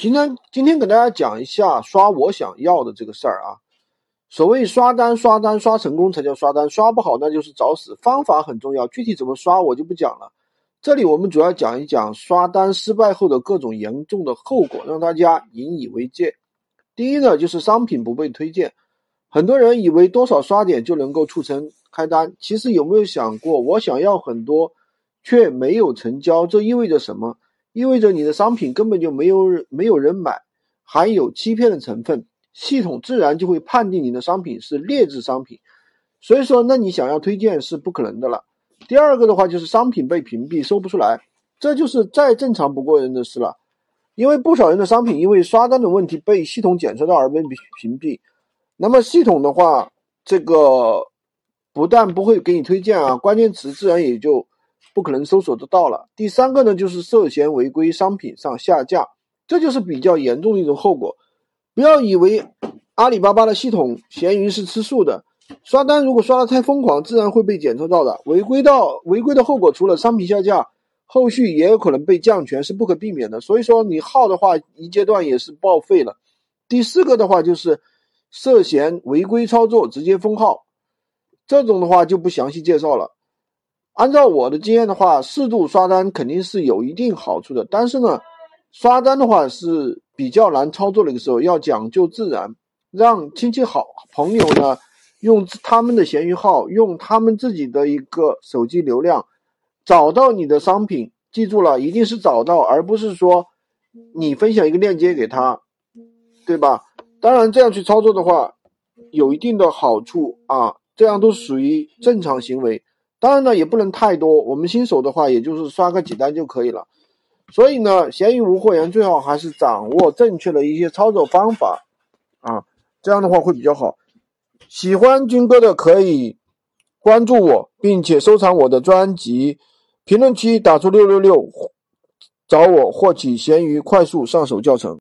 今天今天给大家讲一下刷我想要的这个事儿啊。所谓刷单刷单刷成功才叫刷单，刷不好那就是找死。方法很重要，具体怎么刷我就不讲了。这里我们主要讲一讲刷单失败后的各种严重的后果，让大家引以为戒。第一呢，就是商品不被推荐。很多人以为多少刷点就能够促成开单，其实有没有想过，我想要很多却没有成交，这意味着什么？意味着你的商品根本就没有没有人买，含有欺骗的成分，系统自然就会判定你的商品是劣质商品。所以说，那你想要推荐是不可能的了。第二个的话就是商品被屏蔽，搜不出来，这就是再正常不过人的事了。因为不少人的商品因为刷单的问题被系统检测到而被屏蔽，那么系统的话，这个不但不会给你推荐啊，关键词自然也就。不可能搜索得到了。第三个呢，就是涉嫌违规商品上下架，这就是比较严重的一种后果。不要以为阿里巴巴的系统闲鱼是吃素的，刷单如果刷的太疯狂，自然会被检测到的。违规到违规的后果，除了商品下架，后续也有可能被降权，是不可避免的。所以说你号的话，一阶段也是报废了。第四个的话就是涉嫌违规操作，直接封号，这种的话就不详细介绍了。按照我的经验的话，适度刷单肯定是有一定好处的。但是呢，刷单的话是比较难操作的一个时候，要讲究自然，让亲戚好朋友呢用他们的闲鱼号，用他们自己的一个手机流量找到你的商品。记住了，一定是找到，而不是说你分享一个链接给他，对吧？当然这样去操作的话，有一定的好处啊，这样都属于正常行为。当然呢，也不能太多。我们新手的话，也就是刷个几单就可以了。所以呢，闲鱼无货源最好还是掌握正确的一些操作方法啊，这样的话会比较好。喜欢军哥的可以关注我，并且收藏我的专辑。评论区打出六六六，找我获取闲鱼快速上手教程。